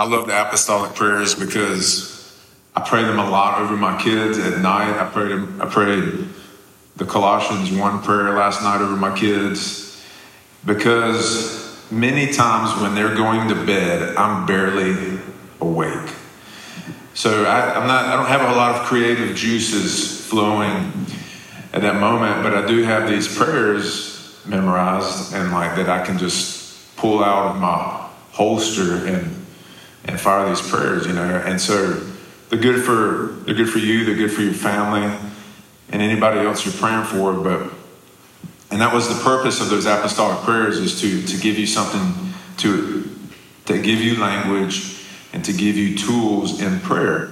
I love the apostolic prayers because I pray them a lot over my kids at night. I prayed I prayed the Colossians 1 prayer last night over my kids because many times when they're going to bed, I'm barely awake. So I, I'm not, I don't have a lot of creative juices flowing at that moment, but I do have these prayers memorized and like that I can just pull out of my holster and and fire these prayers, you know. And so they're good for they're good for you, they're good for your family, and anybody else you're praying for. But and that was the purpose of those apostolic prayers is to to give you something to to give you language and to give you tools in prayer.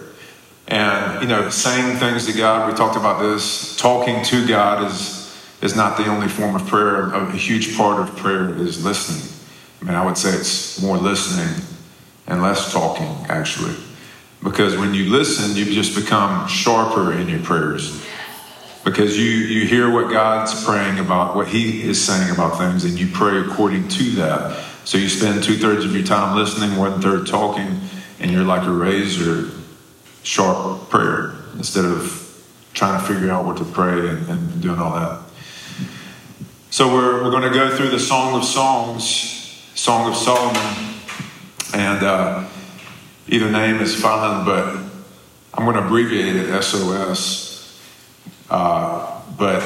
And you know, saying things to God, we talked about this. Talking to God is is not the only form of prayer. A huge part of prayer is listening. I mean, I would say it's more listening and less talking, actually. Because when you listen, you just become sharper in your prayers. Because you, you hear what God's praying about, what He is saying about things, and you pray according to that. So you spend two thirds of your time listening, one third talking, and you're like a razor sharp prayer instead of trying to figure out what to pray and, and doing all that. So we're, we're going to go through the Song of Songs, Song of Solomon, and uh, either name is fine, but I'm going to abbreviate it SOS. Uh, but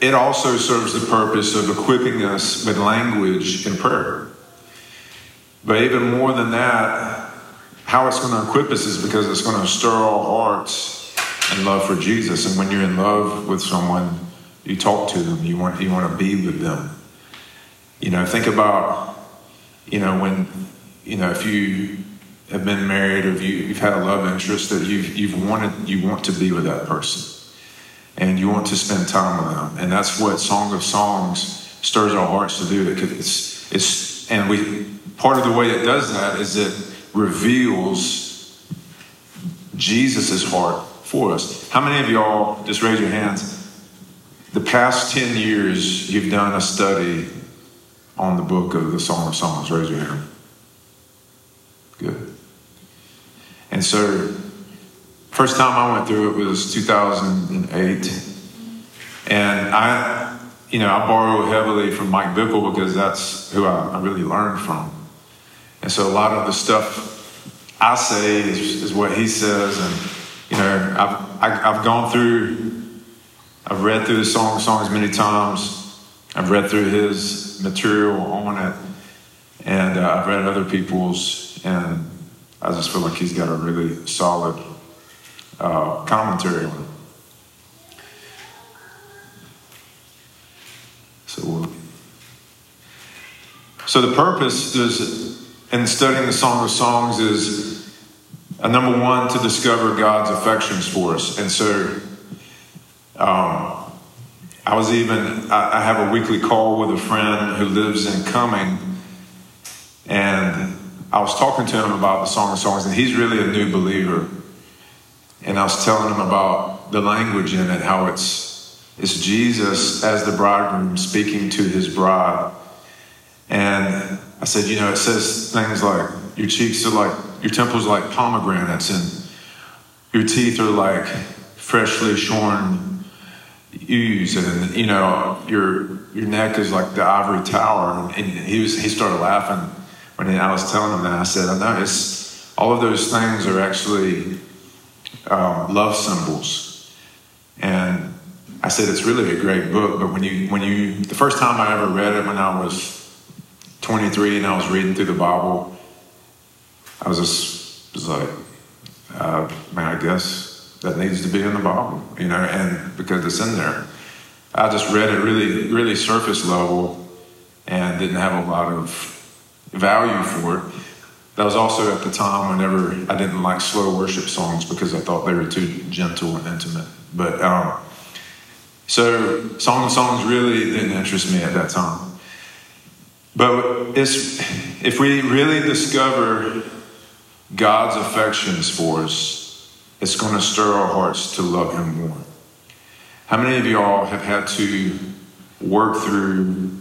it also serves the purpose of equipping us with language in prayer. But even more than that, how it's going to equip us is because it's going to stir our hearts in love for Jesus. And when you're in love with someone, you talk to them. You want you want to be with them. You know, think about you know when you know if you have been married or if you, you've had a love interest that you've you've wanted you want to be with that person and you want to spend time with them. And that's what Song of Songs stirs our hearts to do. It's it's and we part of the way it does that is it reveals Jesus' heart for us. How many of y'all, just raise your hands, the past 10 years you've done a study on the book of the Song of Songs? Raise your hand. Good. And so, first time I went through it was 2008. And I, you know, I borrow heavily from Mike Bickle because that's who I, I really learned from. And so a lot of the stuff I say is, is what he says. And, you know, I've, I, have i have gone through, I've read through the Song of Songs many times. I've read through his material on it. And uh, I've read other people's. And I just feel like he's got a really solid uh, commentary on it. So, so the purpose is and studying the Song of Songs is a number one to discover God's affections for us. And so um, I was even, I, I have a weekly call with a friend who lives in Cumming, and I was talking to him about the Song of Songs, and he's really a new believer. And I was telling him about the language in it, how it's it's Jesus as the bridegroom speaking to his bride. And I said, you know, it says things like your cheeks are like, your temples are like pomegranates, and your teeth are like freshly shorn ewes, and you know, your your neck is like the ivory tower. And, he was he started laughing when I was telling him that. I said, I know it's all of those things are actually um, love symbols, and I said it's really a great book. But when you when you the first time I ever read it when I was 23 and I was reading through the Bible, I was just was like, uh, man, I guess that needs to be in the Bible, you know, and because it's in there. I just read it really, really surface level and didn't have a lot of value for it. That was also at the time whenever I didn't like slow worship songs because I thought they were too gentle and intimate. But um, so Song of Songs really didn't interest me at that time. But if we really discover God's affections for us, it's going to stir our hearts to love Him more. How many of y'all have had to work through,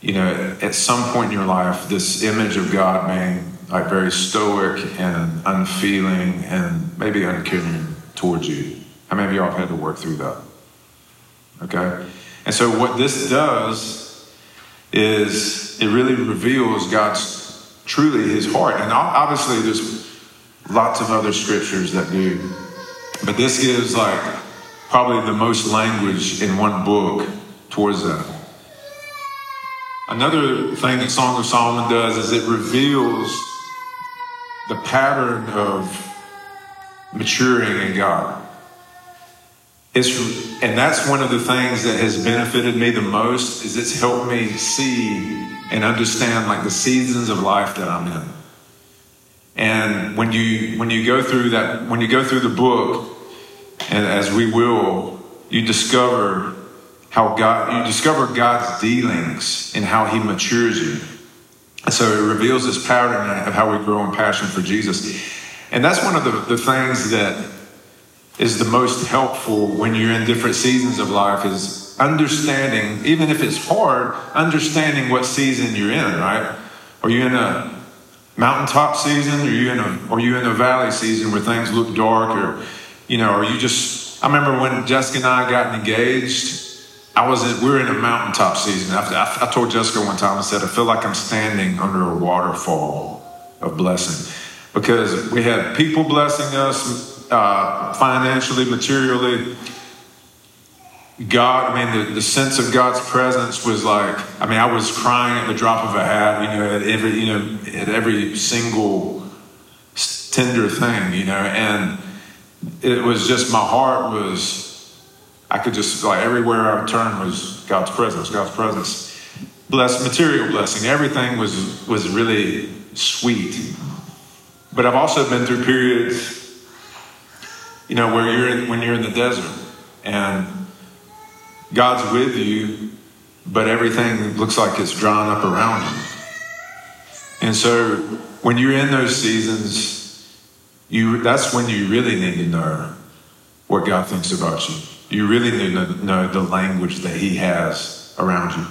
you know, at some point in your life, this image of God being like very stoic and unfeeling and maybe uncaring towards you. How many of y'all have had to work through that? Okay? And so what this does is it really reveals God's truly his heart. And obviously there's lots of other scriptures that do. But this gives like probably the most language in one book towards that. Another thing that Song of Solomon does is it reveals the pattern of maturing in God. It's, and that's one of the things that has benefited me the most is it's helped me see and understand like the seasons of life that I'm in. And when you when you go through that when you go through the book, and as we will, you discover how God you discover God's dealings and how He matures you. And so it reveals this pattern of how we grow in passion for Jesus. And that's one of the, the things that is the most helpful when you're in different seasons of life is understanding, even if it's hard, understanding what season you're in, right? Are you in a mountaintop season? Are you in a are you in a valley season where things look dark or you know, are you just I remember when Jessica and I got engaged, I was in, we were in a mountaintop season. I, I, I told Jessica one time, I said, I feel like I'm standing under a waterfall of blessing because we had people blessing us, uh, financially, materially. God, I mean, the, the sense of God's presence was like, I mean, I was crying at the drop of a hat, you know, at every, you know, at every single tender thing, you know, and it was just, my heart was, I could just, like, everywhere I turned was God's presence, God's presence. Blessed, material blessing, everything was, was really sweet. But I've also been through periods you know, where you're in, when you're in the desert and God's with you, but everything looks like it's drawn up around you. And so when you're in those seasons, you that's when you really need to know what God thinks about you. You really need to know the language that He has around you.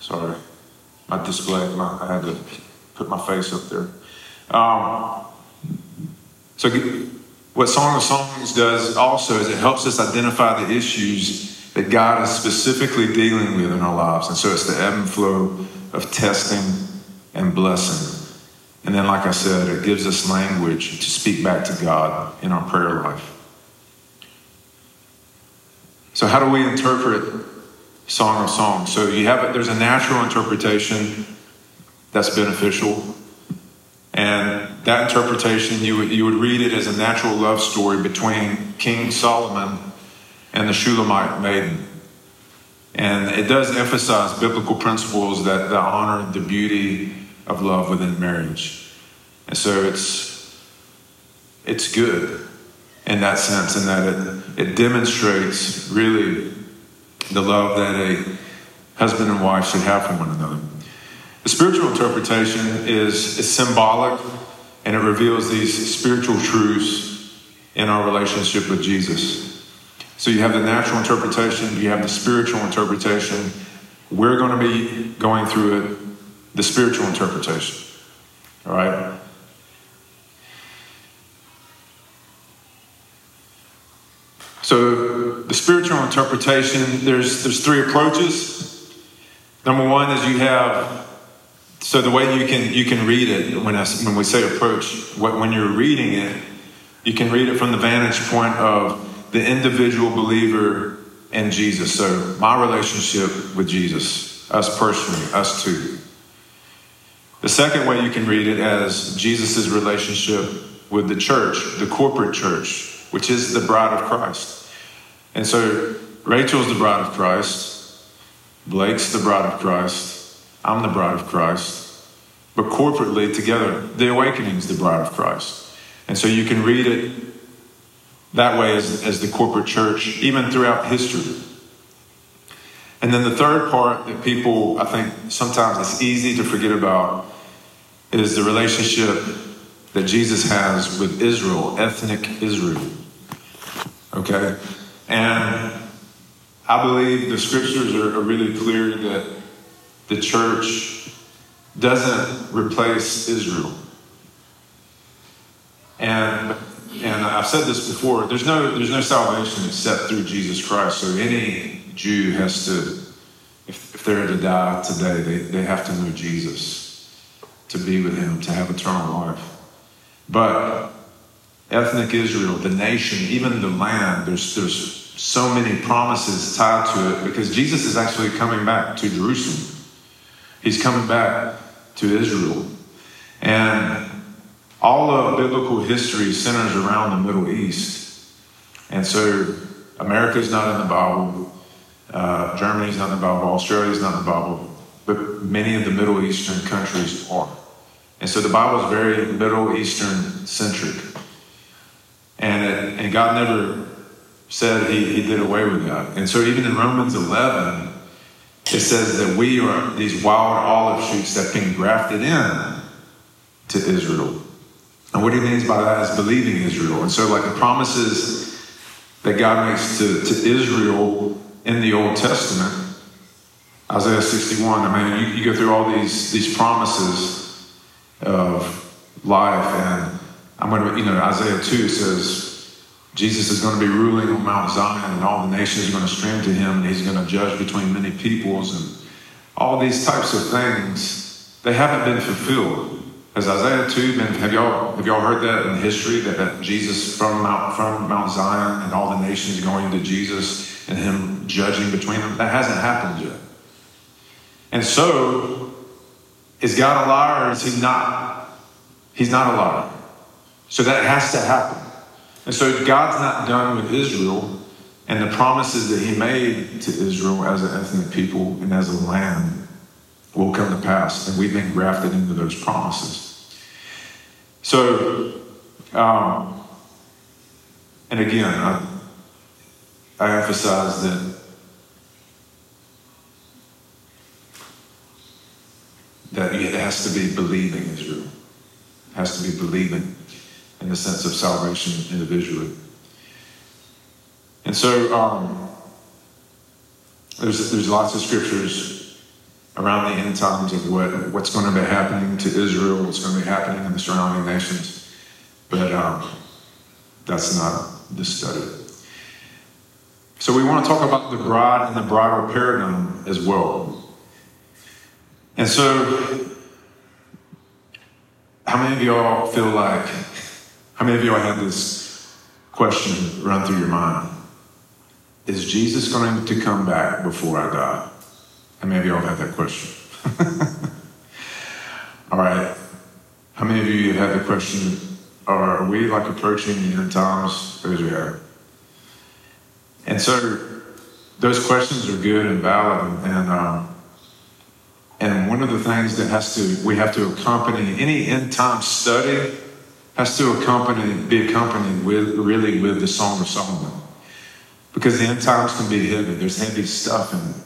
Sorry, my display, my, I had to put my face up there. Um, so, what Song of Songs does also is it helps us identify the issues that God is specifically dealing with in our lives. And so, it's the ebb and flow of testing and blessing. And then, like I said, it gives us language to speak back to God in our prayer life. So, how do we interpret Song of Songs. So you have it, there's a natural interpretation that's beneficial. And that interpretation, you would, you would read it as a natural love story between King Solomon and the Shulamite maiden. And it does emphasize biblical principles that, that honor the beauty of love within marriage. And so it's, it's good in that sense, in that it, it demonstrates really the love that a husband and wife should have for one another. The spiritual interpretation is, is symbolic and it reveals these spiritual truths in our relationship with Jesus. So you have the natural interpretation, you have the spiritual interpretation. We're going to be going through it, the spiritual interpretation. All right? So the spiritual interpretation, there's there's three approaches. Number one is you have so the way you can you can read it when I, when we say approach, when you're reading it, you can read it from the vantage point of the individual believer and Jesus. So my relationship with Jesus, us personally, us two. The second way you can read it as Jesus' relationship with the church, the corporate church, which is the bride of Christ. And so Rachel's the bride of Christ, Blake's the bride of Christ, I'm the bride of Christ. But corporately, together, the awakening is the bride of Christ. And so you can read it that way as, as the corporate church, even throughout history. And then the third part that people, I think, sometimes it's easy to forget about is the relationship that Jesus has with Israel, ethnic Israel. Okay? And I believe the scriptures are, are really clear that the church doesn't replace Israel. And and I've said this before, there's no there's no salvation except through Jesus Christ. So any Jew has to, if, if they're to die today, they, they have to know Jesus to be with him, to have eternal life. But ethnic Israel, the nation, even the land, there's there's so many promises tied to it because Jesus is actually coming back to Jerusalem. He's coming back to Israel. And all of biblical history centers around the Middle East. And so America's not in the Bible, uh, Germany's not in the Bible, Australia's not in the Bible, but many of the Middle Eastern countries are. And so the Bible is very Middle Eastern centric. And, it, and God never said he, he did away with that. And so even in Romans 11, it says that we are these wild olive shoots that have been grafted in to Israel. And what he means by that is believing Israel. And so, like the promises that God makes to, to Israel in the Old Testament, Isaiah 61, I mean, you, you go through all these, these promises of life, and I'm going to, you know, Isaiah 2 says, Jesus is going to be ruling on Mount Zion, and all the nations are going to stream to him, and he's going to judge between many peoples, and all these types of things, they haven't been fulfilled. Has Isaiah 2 been, have y'all, have y'all heard that in history, that, that Jesus from Mount, from Mount Zion and all the nations going to Jesus and him judging between them? That hasn't happened yet. And so, is God a liar or is he not? He's not a liar. So that has to happen. And so God's not done with Israel and the promises that he made to Israel as an ethnic people and as a land will come to pass. And we've been grafted into those promises. So, um, and again, I, I emphasize that that it has to be believing Israel. It has to be believing in the sense of salvation individually. And so um, there's, there's lots of scriptures around the end times of what, what's going to be happening to Israel, what's going to be happening in the surrounding nations. But um, that's not the study. So we want to talk about the bride and the bridal paradigm as well. And so, how many of y'all feel like, how many of y'all had this question run through your mind? Is Jesus going to come back before I die? How many of y'all have had that question? All right. How many of you have had the question, are we like approaching the end times? Raise your hand. And so those questions are good and valid. And, um, and one of the things that has to, we have to accompany any end time study has to accompany, be accompanied with, really with the Song of Solomon. Because the end times can be heavy. There's heavy stuff it.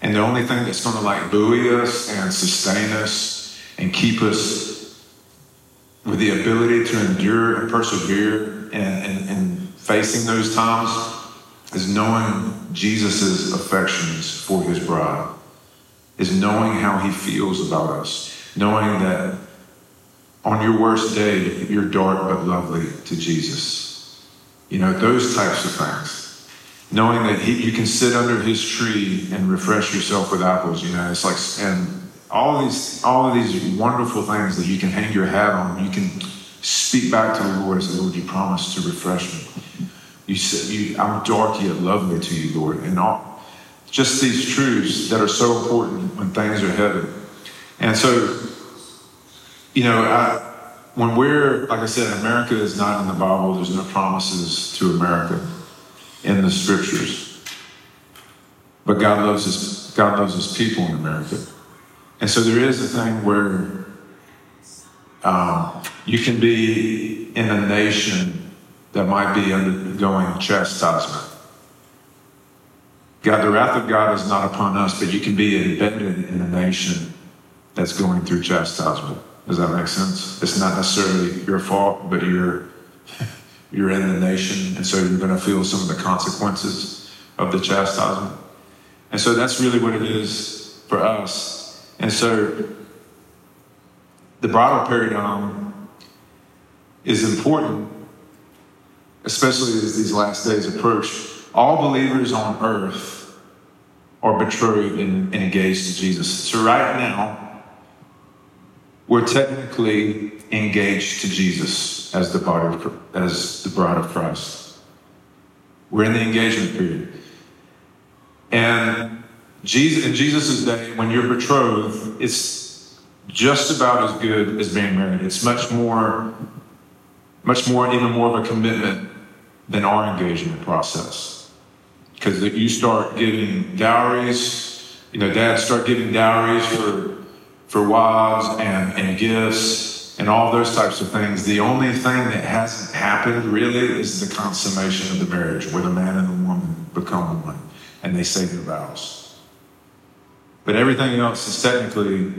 And the only thing that's going to like buoy us and sustain us and keep us with the ability to endure and persevere and, and, and facing those times is knowing Jesus' affections for his bride, is knowing how he feels about us, knowing that on your worst day, you're dark but lovely to Jesus. You know, those types of things knowing that he, you can sit under his tree and refresh yourself with apples. You know, it's like and all these all of these wonderful things that you can hang your hat on. You can speak back to the Lord and say, Lord, you promised to refresh me. You said, you, I'm dark yet lovely to you, Lord. And all, just these truths that are so important when things are heavy. And so, you know, I, when we're, like I said, America is not in the Bible, there's no promises to America in the scriptures. But God loves his, God loves his people in America. And so there is a thing where um, you can be in a nation that might be undergoing chastisement. God, the wrath of God is not upon us, but you can be embedded in a nation that's going through chastisement. Does that make sense? It's not necessarily your fault, but you're you're in the nation, and so you're going to feel some of the consequences of the chastisement. And so that's really what it is for us. And so the bridal paradigm is important, especially as these last days approach. All believers on earth are betrothed and, and engaged to Jesus. So right now, we're technically engaged to Jesus as the body of, as the bride of Christ. We're in the engagement period. And Jesus in Jesus' day, when you're betrothed, it's just about as good as being married. It's much more, much more, even more of a commitment than our engagement process. Because you start giving dowries, you know, dads start giving dowries for for wives and, and gifts and all those types of things. The only thing that hasn't happened really is the consummation of the marriage where the man and the woman become one and they say their vows. But everything else is technically,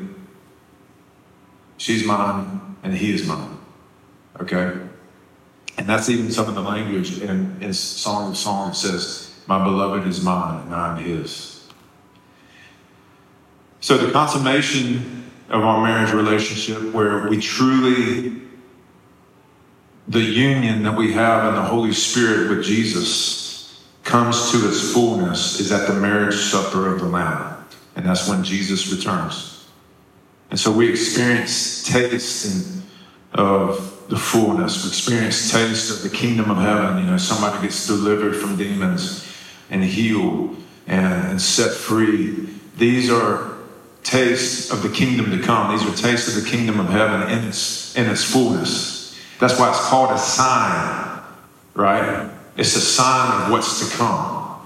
she's mine and he is mine. Okay? And that's even some of the language in, in Song of Songs says, My beloved is mine and I am his. So the consummation of our marriage relationship where we truly, the union that we have in the Holy Spirit with Jesus comes to its fullness is at the marriage supper of the Lamb. And that's when Jesus returns. And so we experience taste of the fullness. We experience taste of the kingdom of heaven. You know, somebody gets delivered from demons and healed and, and set free. These are tastes of the kingdom to come. These are tastes of the kingdom of heaven in its, in its fullness. That's why it's called a sign, right? It's a sign of what's to come.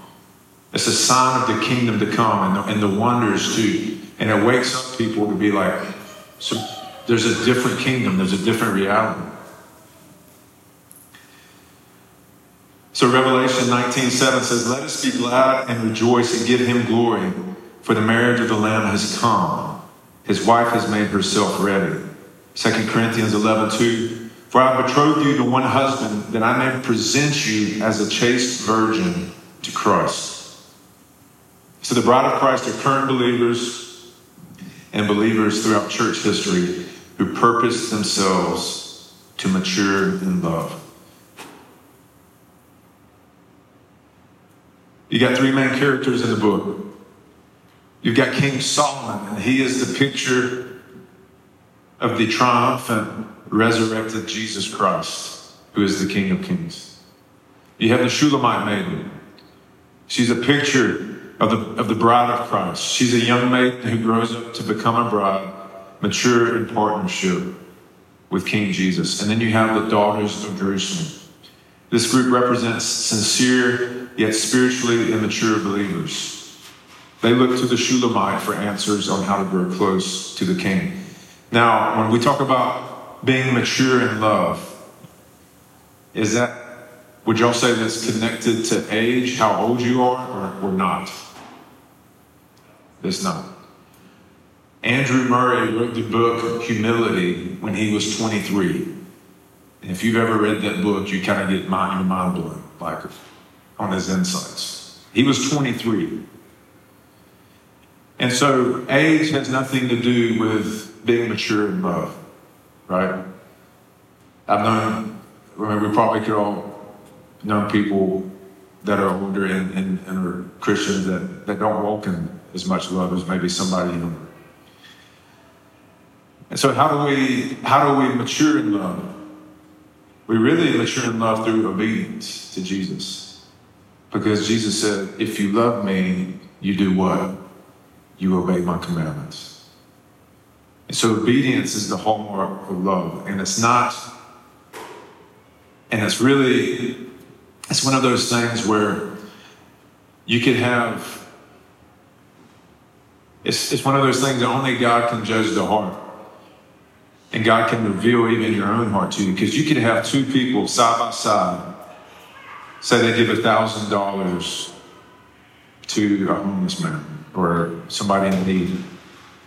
It's a sign of the kingdom to come and the, and the wonders too. And it wakes up people to be like, so there's a different kingdom, there's a different reality. So Revelation 19:7 says, Let us be glad and rejoice and give him glory for the marriage of the Lamb has come. His wife has made herself ready. 2 Corinthians 11 2. For I betrothed you to one husband, that I may present you as a chaste virgin to Christ. So the bride of Christ are current believers and believers throughout church history who purpose themselves to mature in love. You got three main characters in the book You've got King Solomon, and he is the picture of the triumphant, resurrected Jesus Christ, who is the King of Kings. You have the Shulamite maiden. She's a picture of the, of the bride of Christ. She's a young maiden who grows up to become a bride, mature in partnership with King Jesus. And then you have the daughters of Jerusalem. This group represents sincere yet spiritually immature believers they look to the Shulamite for answers on how to grow close to the king. Now, when we talk about being mature in love, is that, would y'all say that's connected to age, how old you are, or, or not? It's not. Andrew Murray wrote the book Humility when he was 23. And if you've ever read that book, you kind of get mind, blown, like on his insights. He was 23. And so age has nothing to do with being mature in love, right? I've known, I mean, we probably could all know people that are older and, and, and are Christians that, that don't walk in as much love as maybe somebody younger. And so how do we how do we mature in love? We really mature in love through obedience to Jesus. Because Jesus said, if you love me, you do what? You obey my commandments. And so obedience is the hallmark of love. And it's not, and it's really, it's one of those things where you could have, it's, it's one of those things that only God can judge the heart. And God can reveal even your own heart to you. Because you could have two people side by side say they give a thousand dollars to a homeless man or somebody in need.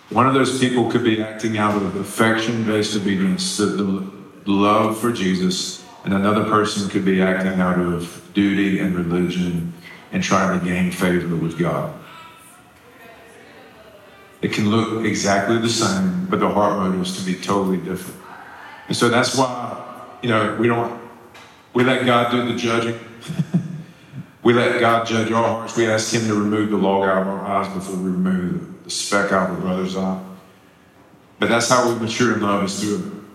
One of those people could be acting out of affection based obedience, the, love for Jesus, and another person could be acting out of duty and religion and trying to gain favor with God. It can look exactly the same, but the heart motives can be totally different. And so that's why, you know, we don't, we let God do the judging. we let God judge our hearts. We ask Him to remove the log out of our eyes before we remove the speck out of a brother's eye. But that's how we mature in love is through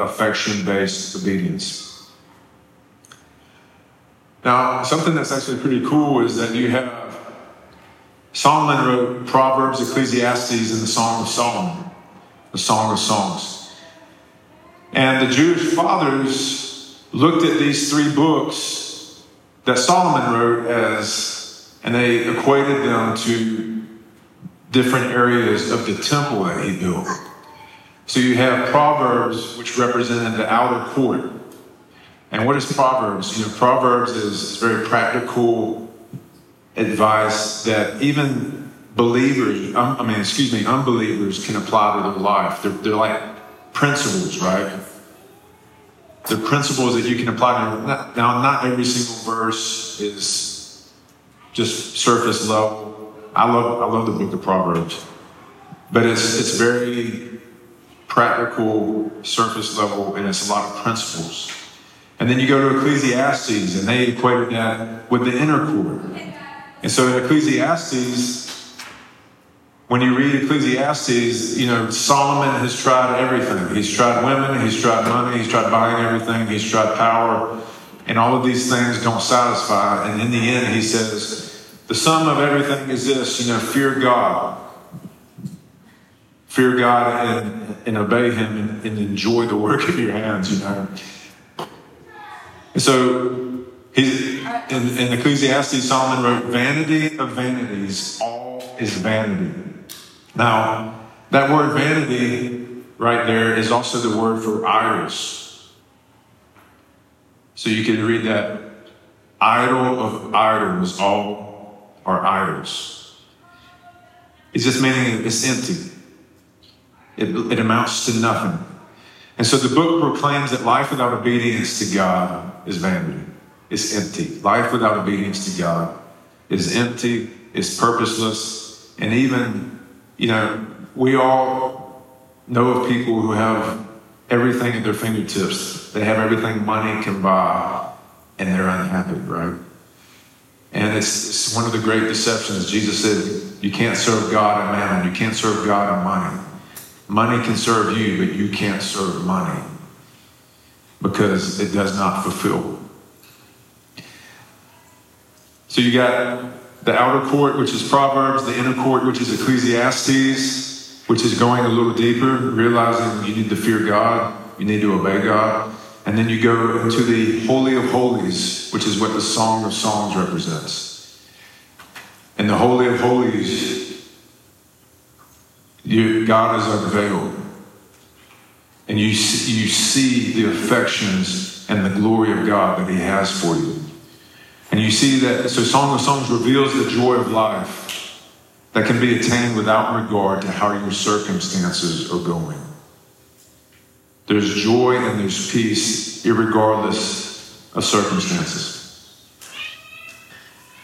affection based obedience. Now, something that's actually pretty cool is that you have Solomon wrote Proverbs, Ecclesiastes, and the Song of Solomon, the Song of Songs. And the Jewish fathers looked at these three books that Solomon wrote as, and they equated them to different areas of the temple that he built. So you have Proverbs, which represented the outer court. And what is Proverbs? You know, Proverbs is very practical advice that even believers, um, I mean, excuse me, unbelievers can apply to their life. They're, they're like principles, right? They're principles that you can apply to. Now, not every single verse is just surface level. I love, I love the book of Proverbs, but it's it's very practical, surface level, and it's a lot of principles. And then you go to Ecclesiastes, and they equated that with the inner court. And so in Ecclesiastes, when you read Ecclesiastes, you know, Solomon has tried everything. He's tried women, he's tried money, he's tried buying everything, he's tried power, and all of these things don't satisfy. And in the end, he says, the sum of everything is this, you know, fear God. Fear God and, and obey Him and, and enjoy the work of your hands, you know. And so he's in, in Ecclesiastes, Solomon wrote, Vanity of vanities, all is vanity. Now, that word vanity right there is also the word for idols. So you can read that idol of idols, all are idols. It's just meaning it's empty. It, it amounts to nothing. And so the book proclaims that life without obedience to God is vanity. It's empty. Life without obedience to God is empty, it's purposeless, and even, you know, we all know of people who have everything at their fingertips. They have everything money can buy, and they're unhappy, right? And it's, it's one of the great deceptions. Jesus said, You can't serve God and mammon, you can't serve God and money. Money can serve you, but you can't serve money because it does not fulfill. So you got the outer court, which is Proverbs, the inner court, which is Ecclesiastes, which is going a little deeper, realizing you need to fear God, you need to obey God. And then you go into the Holy of Holies, which is what the Song of Songs represents. And the Holy of Holies you, God is unveiled. And you, you see the affections and the glory of God that He has for you. And you see that, so Song of Songs reveals the joy of life that can be attained without regard to how your circumstances are going. There's joy and there's peace, regardless of circumstances.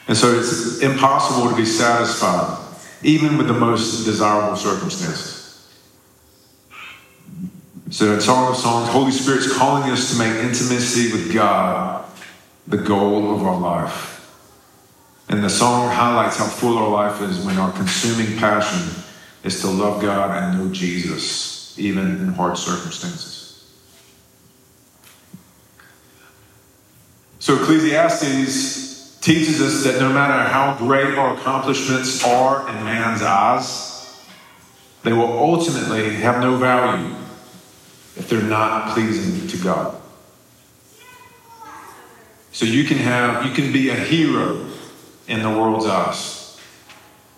And so it's impossible to be satisfied even with the most desirable circumstances. So in Song of Songs, Holy Spirit's calling us to make intimacy with God the goal of our life. And the song highlights how full our life is when our consuming passion is to love God and know Jesus, even in hard circumstances. So Ecclesiastes teaches us that no matter how great our accomplishments are in man's eyes, they will ultimately have no value if they're not pleasing to God. So you can have, you can be a hero in the world's eyes.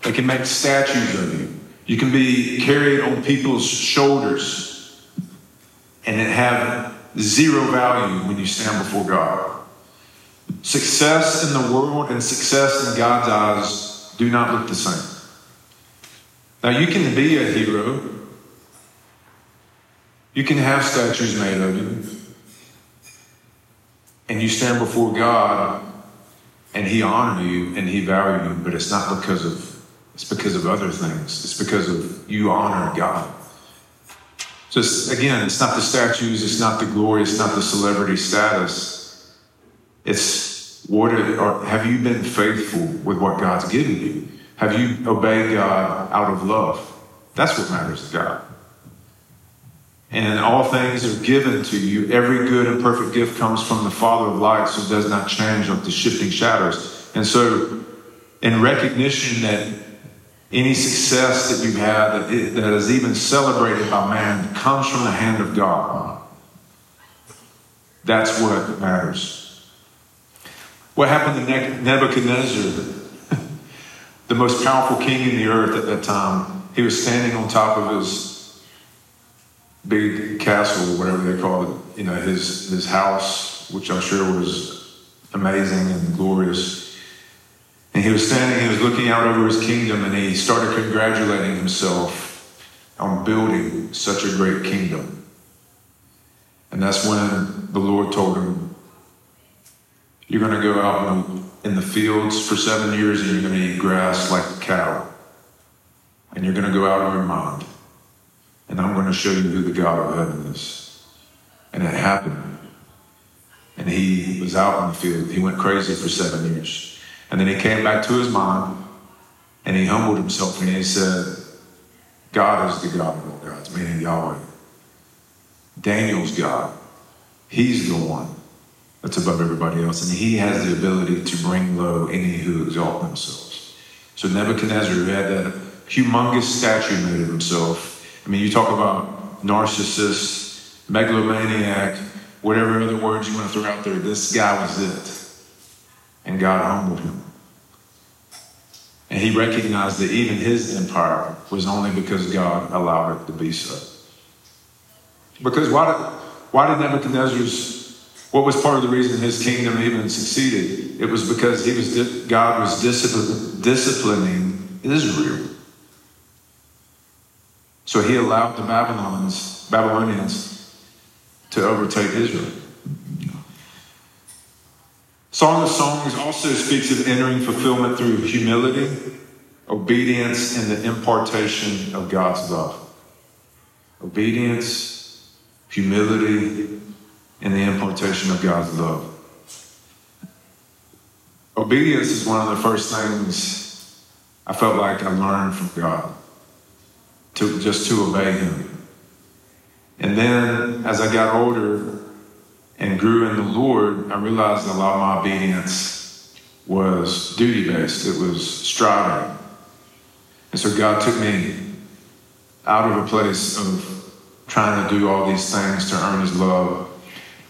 They can make statues of you. You can be carried on people's shoulders and have zero value when you stand before God. Success in the world and success in God's eyes do not look the same. Now, you can be a hero, you can have statues made of you, and you stand before God and he honor you and he value you, but it's not because of it's because of other things. It's because of you honor God. Just again, it's not the statues, it's not the glory, it's not the celebrity status. It's what are, have you been faithful with what God's given you? Have you obeyed God out of love? That's what matters to God. And all things are given to you. Every good and perfect gift comes from the Father of lights who does not change like the shifting shadows. And so, in recognition that any success that you've had that, that is even celebrated by man comes from the hand of God, that's what matters. What happened to Nebuchadnezzar, the most powerful king in the earth at that time? He was standing on top of his big castle, whatever they call it, you know, his, his house, which I'm sure was amazing and glorious. And he was standing, he was looking out over his kingdom, and he started congratulating himself on building such a great kingdom. And that's when the Lord told him, You're going to go out in the, fields for seven years and you're going to eat grass like a cow. And you're going to go out of your mind and I'm going to show you who the God of heaven is. And it happened. And he was out in the field. He went crazy for seven years. And then he came back to his mind and he humbled himself and he said, God is the God of all gods, meaning Yahweh. Daniel's God. He's the one that's above everybody else. And he has the ability to bring low any who exalt themselves. So Nebuchadnezzar, who had that humongous statue made of himself, I mean, you talk about narcissist, megalomaniac, whatever other words you want to throw out there. This guy was it. And God humbled him. And he recognized that even his empire was only because God allowed it to be so. Because why did, why did Nebuchadnezzar's, what was part of the reason his kingdom even succeeded? It was because he was, God was disciplining Israel. So he allowed the Babylonians, Babylonians to overtake Israel. Song of Songs also speaks of entering fulfillment through humility, obedience, and the impartation of God's love. Obedience, humility, and the impartation of God's love. Obedience is one of the first things I felt like I learned from God to just to obey him. And then as I got older and grew in the Lord, I realized a lot of my obedience was duty based. It was striving. And so God took me out of a place of trying to do all these things to earn his love.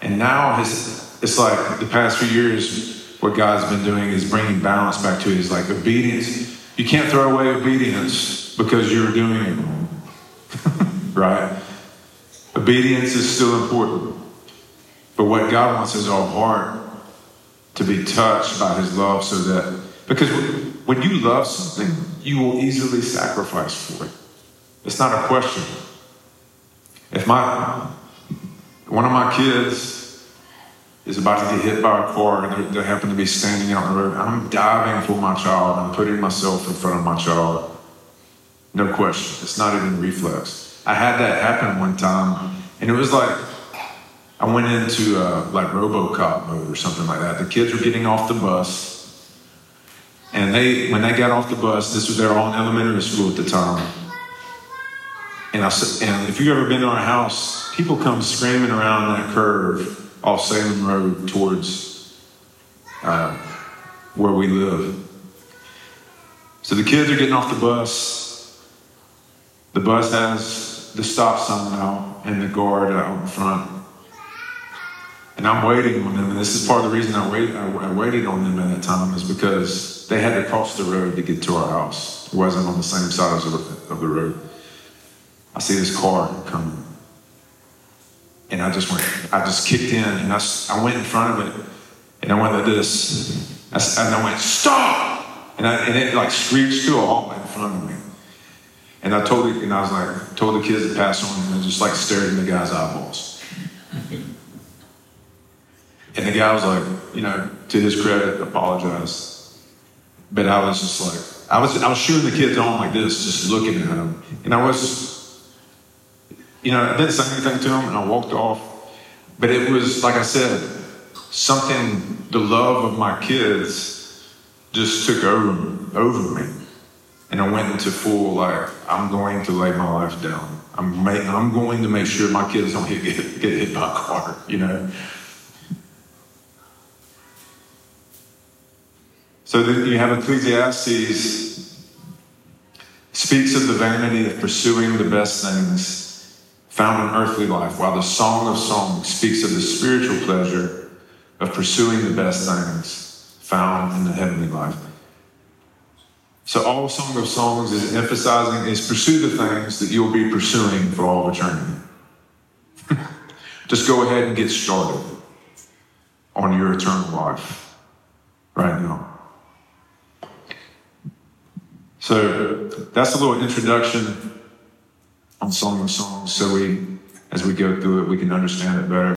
And now his, it's like the past few years, what God's been doing is bringing balance back to it. It's like obedience. You can't throw away obedience because you're doing it wrong. right? Obedience is still important. But what God wants is our heart to be touched by his love so that, because when you love something, you will easily sacrifice for it. It's not a question. If my, one of my kids is about to get hit by a car and they happen to be standing out on the road, I'm diving for my child. I'm putting myself in front of my child. No question. It's not even reflex. I had that happen one time, and it was like I went into uh, like RoboCop mode or something like that. The kids were getting off the bus, and they when they got off the bus, this was their own elementary school at the time. And I said, and if you've ever been to our house, people come screaming around that curve off Salem Road towards uh, where we live. So the kids are getting off the bus, the bus has the stop sign now and the guard out in front. And I'm waiting on them, and this is part of the reason I, wait, I, waited on them at that time is because they had to cross the road to get to our house. It wasn't on the same side of the, of the road. I see this car coming. And I just went, I just kicked in and I, I went in front of it and I went like this. I, and I went, stop! And, I, and it like screeched to a halt in front of me. And I told the, and I was like, told the kids to pass on and just like stared in the guy's eyeballs. And the guy was like, you know, to his credit, apologized. But I was just like, I was, I was shooting the kids on like this, just looking at them. And I was, you know, I didn't say anything to him and I walked off. But it was, like I said, something, the love of my kids just took over, over me. And I went into full, like, I'm going to lay my life down. I'm, ma- I'm going to make sure my kids don't hit, get, get hit by a car, you know? So then you have Ecclesiastes speaks of the vanity of pursuing the best things found in earthly life, while the Song of Songs speaks of the spiritual pleasure of pursuing the best things found in the heavenly life. So all Song of Songs is emphasizing is pursue the things that you'll be pursuing for all eternity. Just go ahead and get started on your eternal life right now. So that's a little introduction on Song of Songs. So we, as we go through it, we can understand it better.